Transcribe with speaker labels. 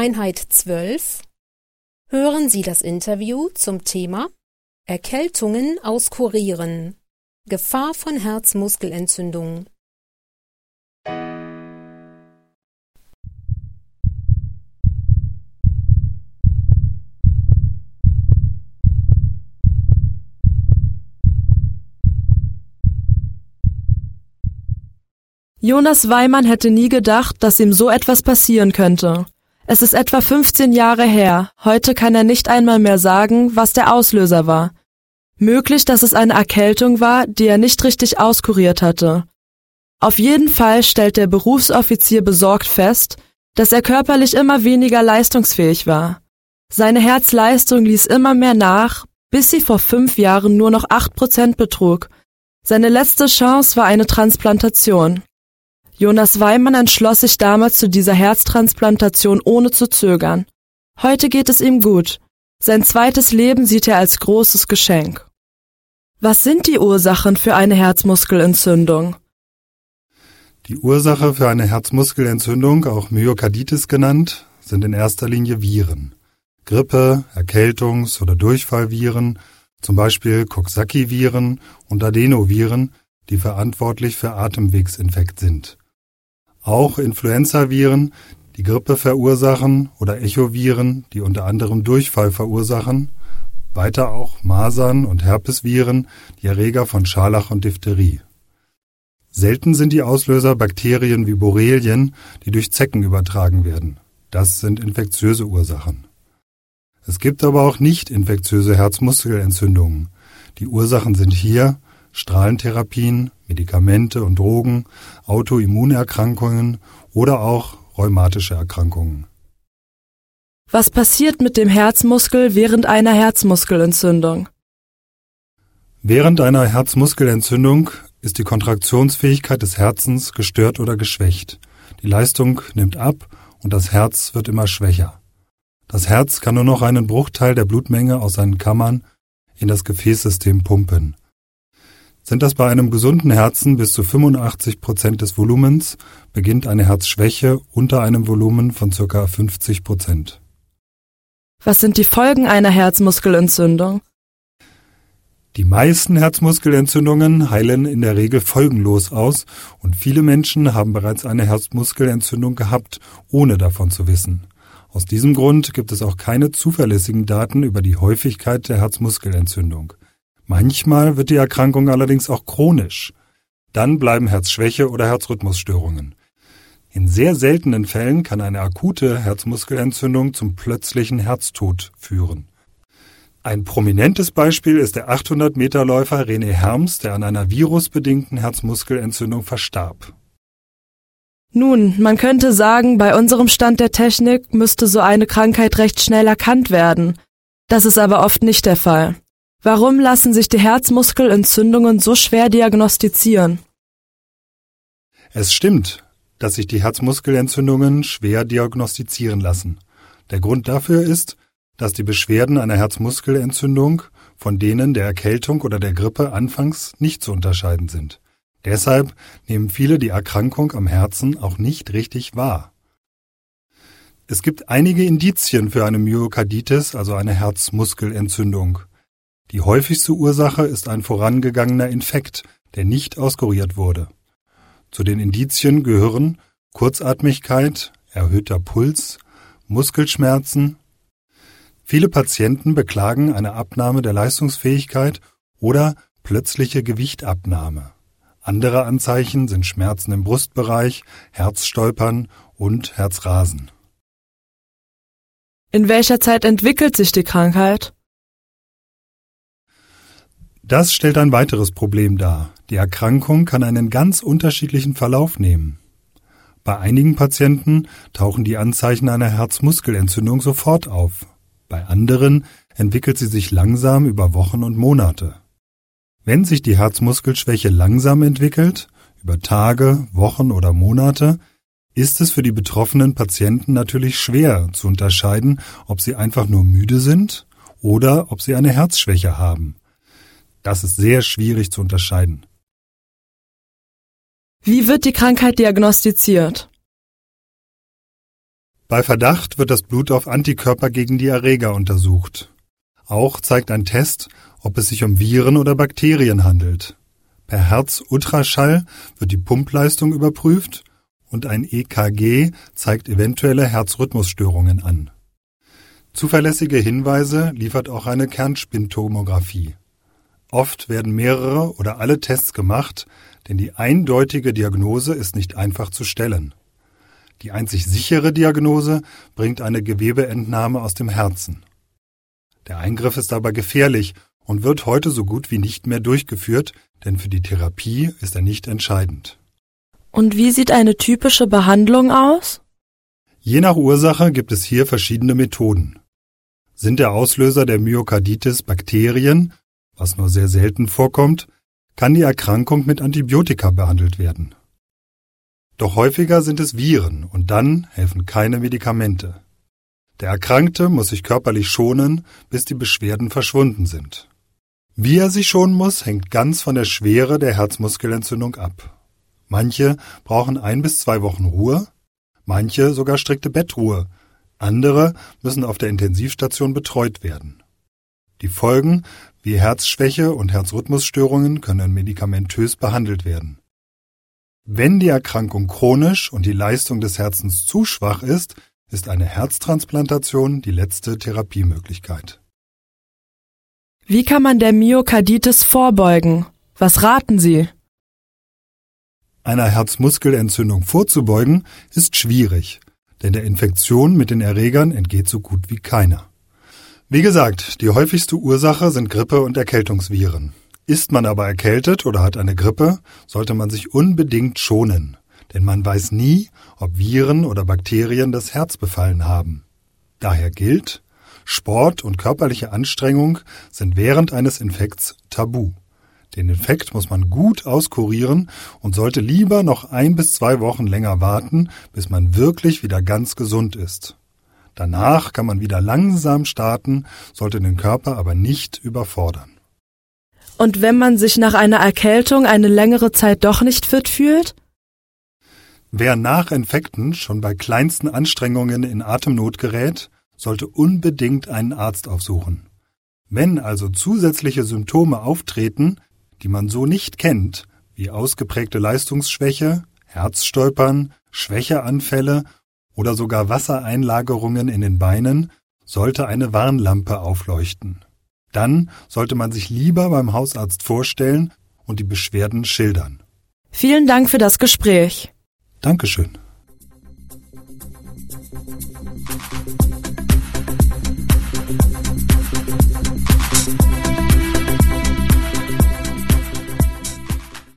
Speaker 1: Einheit 12 Hören Sie das Interview zum Thema Erkältungen auskurieren. Gefahr von Herzmuskelentzündung.
Speaker 2: Jonas Weimann hätte nie gedacht, dass ihm so etwas passieren könnte. Es ist etwa 15 Jahre her. Heute kann er nicht einmal mehr sagen, was der Auslöser war. Möglich, dass es eine Erkältung war, die er nicht richtig auskuriert hatte. Auf jeden Fall stellt der Berufsoffizier besorgt fest, dass er körperlich immer weniger leistungsfähig war. Seine Herzleistung ließ immer mehr nach, bis sie vor fünf Jahren nur noch acht Prozent betrug. Seine letzte Chance war eine Transplantation. Jonas Weimann entschloss sich damals zu dieser Herztransplantation ohne zu zögern. Heute geht es ihm gut. Sein zweites Leben sieht er als großes Geschenk. Was sind die Ursachen für eine Herzmuskelentzündung?
Speaker 3: Die Ursache für eine Herzmuskelentzündung, auch Myokarditis genannt, sind in erster Linie Viren. Grippe, Erkältungs- oder Durchfallviren, zum Beispiel Coxsackie-Viren und Adenoviren, die verantwortlich für Atemwegsinfekt sind. Auch Influenzaviren, die Grippe verursachen oder Echoviren, die unter anderem Durchfall verursachen, weiter auch Masern und Herpesviren, die Erreger von Scharlach und Diphtherie. Selten sind die Auslöser Bakterien wie Borrelien, die durch Zecken übertragen werden. Das sind infektiöse Ursachen. Es gibt aber auch nicht infektiöse Herzmuskelentzündungen. Die Ursachen sind hier Strahlentherapien, Medikamente und Drogen, Autoimmunerkrankungen oder auch rheumatische Erkrankungen.
Speaker 2: Was passiert mit dem Herzmuskel während einer Herzmuskelentzündung?
Speaker 3: Während einer Herzmuskelentzündung ist die Kontraktionsfähigkeit des Herzens gestört oder geschwächt. Die Leistung nimmt ab und das Herz wird immer schwächer. Das Herz kann nur noch einen Bruchteil der Blutmenge aus seinen Kammern in das Gefäßsystem pumpen sind das bei einem gesunden Herzen bis zu 85 Prozent des Volumens, beginnt eine Herzschwäche unter einem Volumen von ca. 50 Prozent.
Speaker 2: Was sind die Folgen einer Herzmuskelentzündung?
Speaker 3: Die meisten Herzmuskelentzündungen heilen in der Regel folgenlos aus und viele Menschen haben bereits eine Herzmuskelentzündung gehabt, ohne davon zu wissen. Aus diesem Grund gibt es auch keine zuverlässigen Daten über die Häufigkeit der Herzmuskelentzündung. Manchmal wird die Erkrankung allerdings auch chronisch. Dann bleiben Herzschwäche oder Herzrhythmusstörungen. In sehr seltenen Fällen kann eine akute Herzmuskelentzündung zum plötzlichen Herztod führen. Ein prominentes Beispiel ist der 800-Meter-Läufer René Herms, der an einer virusbedingten Herzmuskelentzündung verstarb.
Speaker 2: Nun, man könnte sagen, bei unserem Stand der Technik müsste so eine Krankheit recht schnell erkannt werden. Das ist aber oft nicht der Fall. Warum lassen sich die Herzmuskelentzündungen so schwer diagnostizieren?
Speaker 3: Es stimmt, dass sich die Herzmuskelentzündungen schwer diagnostizieren lassen. Der Grund dafür ist, dass die Beschwerden einer Herzmuskelentzündung von denen der Erkältung oder der Grippe anfangs nicht zu unterscheiden sind. Deshalb nehmen viele die Erkrankung am Herzen auch nicht richtig wahr. Es gibt einige Indizien für eine Myokarditis, also eine Herzmuskelentzündung. Die häufigste Ursache ist ein vorangegangener Infekt, der nicht auskuriert wurde. Zu den Indizien gehören Kurzatmigkeit, erhöhter Puls, Muskelschmerzen. Viele Patienten beklagen eine Abnahme der Leistungsfähigkeit oder plötzliche Gewichtabnahme. Andere Anzeichen sind Schmerzen im Brustbereich, Herzstolpern und Herzrasen.
Speaker 2: In welcher Zeit entwickelt sich die Krankheit?
Speaker 3: Das stellt ein weiteres Problem dar. Die Erkrankung kann einen ganz unterschiedlichen Verlauf nehmen. Bei einigen Patienten tauchen die Anzeichen einer Herzmuskelentzündung sofort auf. Bei anderen entwickelt sie sich langsam über Wochen und Monate. Wenn sich die Herzmuskelschwäche langsam entwickelt, über Tage, Wochen oder Monate, ist es für die betroffenen Patienten natürlich schwer zu unterscheiden, ob sie einfach nur müde sind oder ob sie eine Herzschwäche haben. Das ist sehr schwierig zu unterscheiden.
Speaker 2: Wie wird die Krankheit diagnostiziert?
Speaker 3: Bei Verdacht wird das Blut auf Antikörper gegen die Erreger untersucht. Auch zeigt ein Test, ob es sich um Viren oder Bakterien handelt. Per Herzultraschall wird die Pumpleistung überprüft und ein EKG zeigt eventuelle Herzrhythmusstörungen an. Zuverlässige Hinweise liefert auch eine Kernspintomographie. Oft werden mehrere oder alle Tests gemacht, denn die eindeutige Diagnose ist nicht einfach zu stellen. Die einzig sichere Diagnose bringt eine Gewebeentnahme aus dem Herzen. Der Eingriff ist aber gefährlich und wird heute so gut wie nicht mehr durchgeführt, denn für die Therapie ist er nicht entscheidend.
Speaker 2: Und wie sieht eine typische Behandlung aus?
Speaker 3: Je nach Ursache gibt es hier verschiedene Methoden. Sind der Auslöser der Myokarditis Bakterien, was nur sehr selten vorkommt, kann die Erkrankung mit Antibiotika behandelt werden. Doch häufiger sind es Viren und dann helfen keine Medikamente. Der Erkrankte muss sich körperlich schonen, bis die Beschwerden verschwunden sind. Wie er sich schonen muss, hängt ganz von der Schwere der Herzmuskelentzündung ab. Manche brauchen ein bis zwei Wochen Ruhe, manche sogar strikte Bettruhe, andere müssen auf der Intensivstation betreut werden. Die Folgen wie Herzschwäche und Herzrhythmusstörungen können medikamentös behandelt werden. Wenn die Erkrankung chronisch und die Leistung des Herzens zu schwach ist, ist eine Herztransplantation die letzte Therapiemöglichkeit.
Speaker 2: Wie kann man der Myokarditis vorbeugen? Was raten Sie?
Speaker 3: Einer Herzmuskelentzündung vorzubeugen ist schwierig, denn der Infektion mit den Erregern entgeht so gut wie keiner. Wie gesagt, die häufigste Ursache sind Grippe und Erkältungsviren. Ist man aber erkältet oder hat eine Grippe, sollte man sich unbedingt schonen, denn man weiß nie, ob Viren oder Bakterien das Herz befallen haben. Daher gilt, Sport und körperliche Anstrengung sind während eines Infekts tabu. Den Infekt muss man gut auskurieren und sollte lieber noch ein bis zwei Wochen länger warten, bis man wirklich wieder ganz gesund ist. Danach kann man wieder langsam starten, sollte den Körper aber nicht überfordern.
Speaker 2: Und wenn man sich nach einer Erkältung eine längere Zeit doch nicht fit fühlt?
Speaker 3: Wer nach Infekten schon bei kleinsten Anstrengungen in Atemnot gerät, sollte unbedingt einen Arzt aufsuchen. Wenn also zusätzliche Symptome auftreten, die man so nicht kennt, wie ausgeprägte Leistungsschwäche, Herzstolpern, Schwächeanfälle oder sogar Wassereinlagerungen in den Beinen, sollte eine Warnlampe aufleuchten. Dann sollte man sich lieber beim Hausarzt vorstellen und die Beschwerden schildern.
Speaker 2: Vielen Dank für das Gespräch.
Speaker 3: Dankeschön.